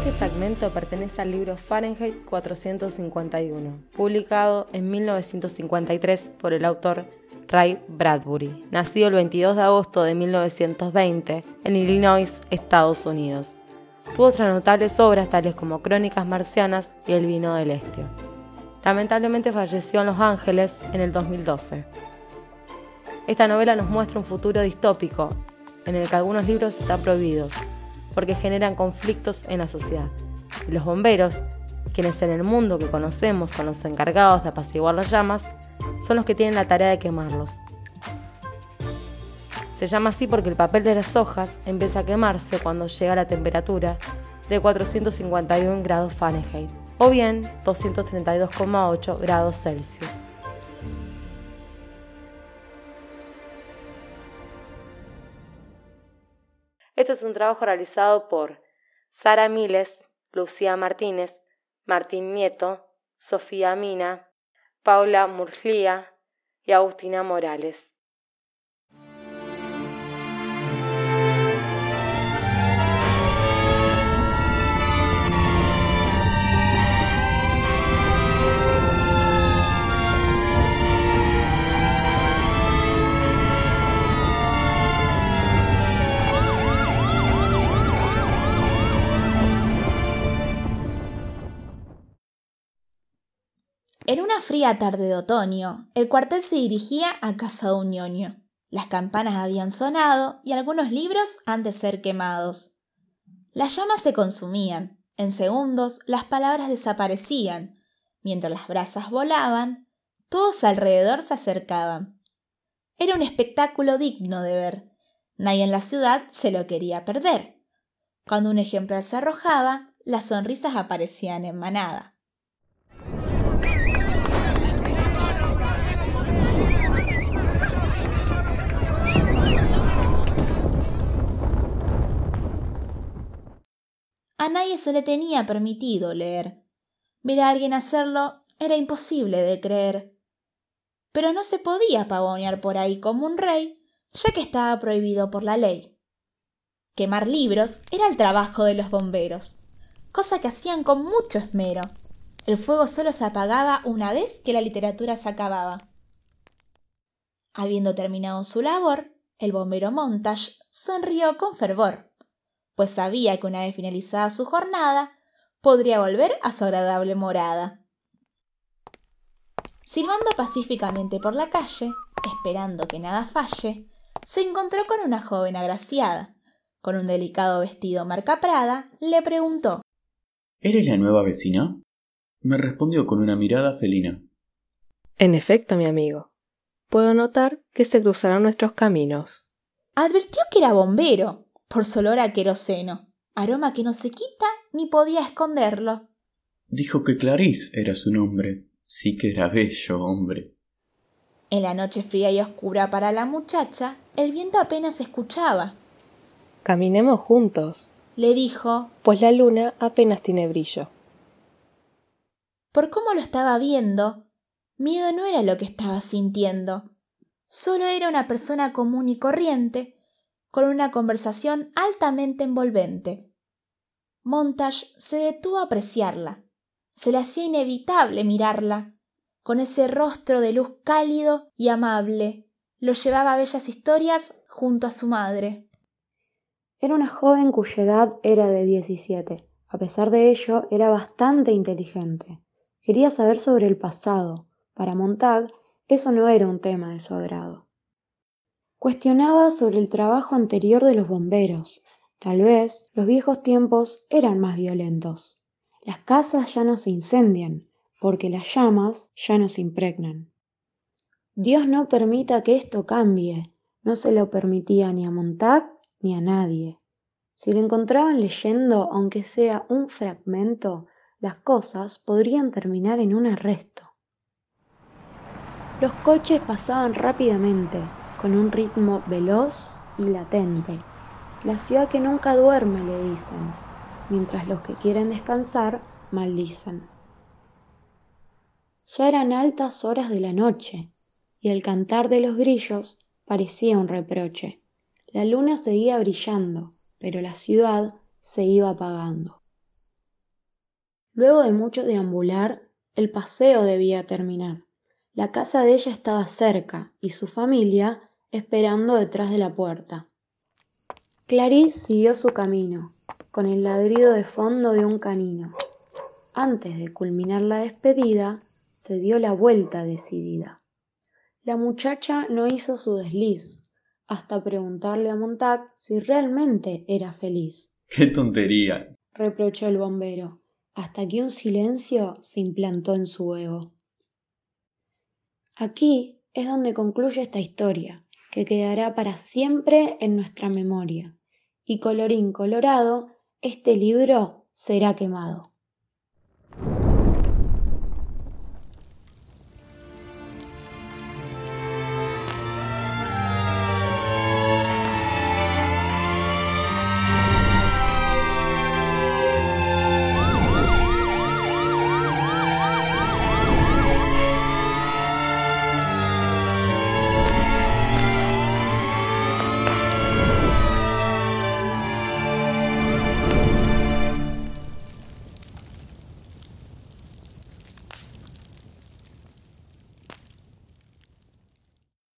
Este fragmento pertenece al libro Fahrenheit 451, publicado en 1953 por el autor Ray Bradbury, nacido el 22 de agosto de 1920 en Illinois, Estados Unidos. Tuvo otras notables obras tales como Crónicas Marcianas y El vino del Estio. Lamentablemente falleció en Los Ángeles en el 2012. Esta novela nos muestra un futuro distópico, en el que algunos libros están prohibidos, porque generan conflictos en la sociedad. Los bomberos, quienes en el mundo que conocemos son los encargados de apaciguar las llamas, son los que tienen la tarea de quemarlos. Se llama así porque el papel de las hojas empieza a quemarse cuando llega a la temperatura de 451 grados Fahrenheit o bien 232,8 grados Celsius. Este es un trabajo realizado por Sara Miles, Lucía Martínez, Martín Nieto, Sofía Mina, Paula Murglia y Agustina Morales. En una fría tarde de otoño, el cuartel se dirigía a casa de un ñoño. Las campanas habían sonado y algunos libros han de ser quemados. Las llamas se consumían. En segundos las palabras desaparecían. Mientras las brasas volaban, todos alrededor se acercaban. Era un espectáculo digno de ver. Nadie en la ciudad se lo quería perder. Cuando un ejemplar se arrojaba, las sonrisas aparecían en manada. A se le tenía permitido leer. Ver a alguien hacerlo era imposible de creer. Pero no se podía pavonear por ahí como un rey, ya que estaba prohibido por la ley. Quemar libros era el trabajo de los bomberos, cosa que hacían con mucho esmero. El fuego solo se apagaba una vez que la literatura se acababa. Habiendo terminado su labor, el bombero Montage sonrió con fervor pues sabía que una vez finalizada su jornada, podría volver a su agradable morada. Silbando pacíficamente por la calle, esperando que nada falle, se encontró con una joven agraciada. Con un delicado vestido marca Prada, le preguntó ¿Eres la nueva vecina? Me respondió con una mirada felina. En efecto, mi amigo. Puedo notar que se cruzaron nuestros caminos. Advirtió que era bombero, por su olor a queroseno, aroma que no se quita ni podía esconderlo. Dijo que Clarice era su nombre. Sí que era bello, hombre. En la noche fría y oscura para la muchacha, el viento apenas escuchaba. Caminemos juntos, le dijo, pues la luna apenas tiene brillo. Por cómo lo estaba viendo, miedo no era lo que estaba sintiendo. Solo era una persona común y corriente con una conversación altamente envolvente. Montage se detuvo a apreciarla. Se le hacía inevitable mirarla. Con ese rostro de luz cálido y amable, lo llevaba a bellas historias junto a su madre. Era una joven cuya edad era de 17. A pesar de ello, era bastante inteligente. Quería saber sobre el pasado. Para Montag, eso no era un tema de su agrado. Cuestionaba sobre el trabajo anterior de los bomberos. Tal vez los viejos tiempos eran más violentos. Las casas ya no se incendian, porque las llamas ya no se impregnan. Dios no permita que esto cambie. No se lo permitía ni a Montag ni a nadie. Si lo encontraban leyendo, aunque sea un fragmento, las cosas podrían terminar en un arresto. Los coches pasaban rápidamente, con un ritmo veloz y latente. La ciudad que nunca duerme, le dicen, mientras los que quieren descansar maldicen. Ya eran altas horas de la noche, y el cantar de los grillos parecía un reproche. La luna seguía brillando, pero la ciudad se iba apagando. Luego de mucho deambular, el paseo debía terminar. La casa de ella estaba cerca y su familia esperando detrás de la puerta. Clarice siguió su camino, con el ladrido de fondo de un canino. Antes de culminar la despedida, se dio la vuelta decidida. La muchacha no hizo su desliz, hasta preguntarle a Montag si realmente era feliz. ¡Qué tontería! reprochó el bombero, hasta que un silencio se implantó en su ego. Aquí es donde concluye esta historia, que quedará para siempre en nuestra memoria. Y colorín colorado, este libro será quemado.